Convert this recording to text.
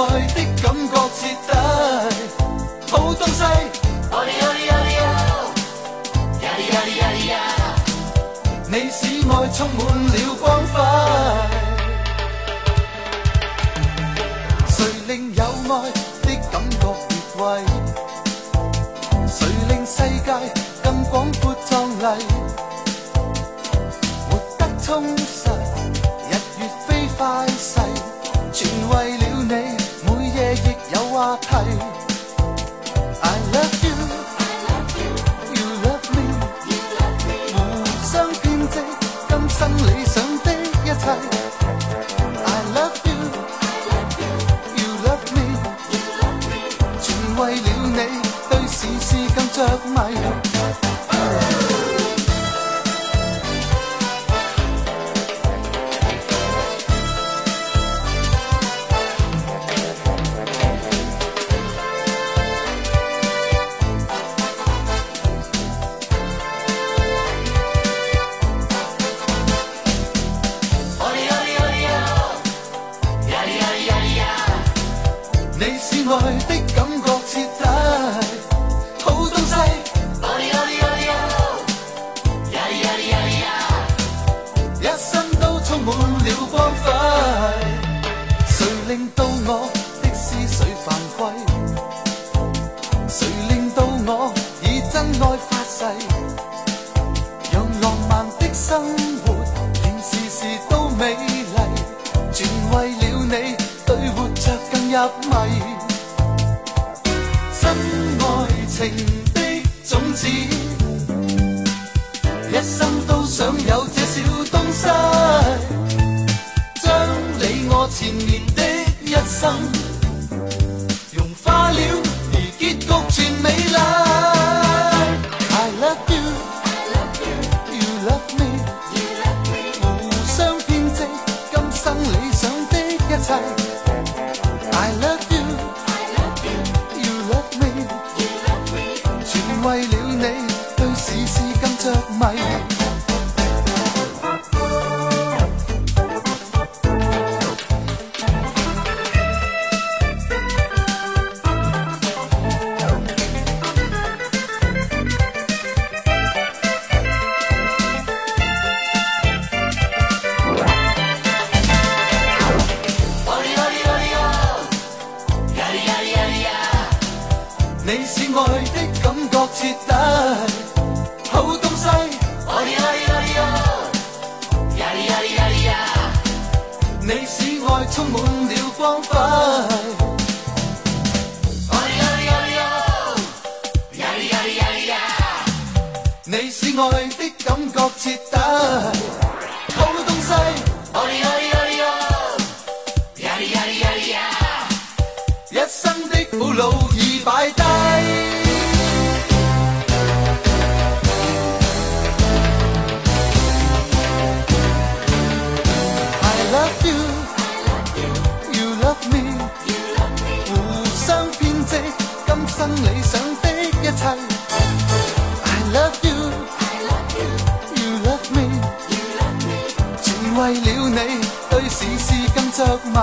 爱的感觉彻底，好东西。你使爱充满了光辉，谁令有爱的感觉越位？谁令世界更广阔壮丽？活得充实，日月飞快。话题。I love you, you love me, 互相编织今生理想的一切。I love you, you love me, 全为了你对事事更着迷。爱的感觉彻底，好东西。喔哩喔哩喔哩哟，呀哩呀哩呀哩呀，一生都充满了光辉。谁令到我的思绪犯规？谁令到我以真爱发誓？让浪漫的生活令时时都美丽，全为了你对活着更入迷。真爱情的种子，一生都想有这小东西，将你我缠绵的一生融化了，而结局全美丽。I love you, you love me，互相编织今生理想的一切。你对事事更着迷。你是爱的感觉彻底，好东西。呀呀呀呀。你使爱充满了光辉。呀呀呀呀。你是爱的感觉彻底，好东西。呀呀呀呀。一生的苦恼。摆低。I love you, you love me. 互相编织今生理想的一切。I love you, you love me. 全为了你，对事事更着迷。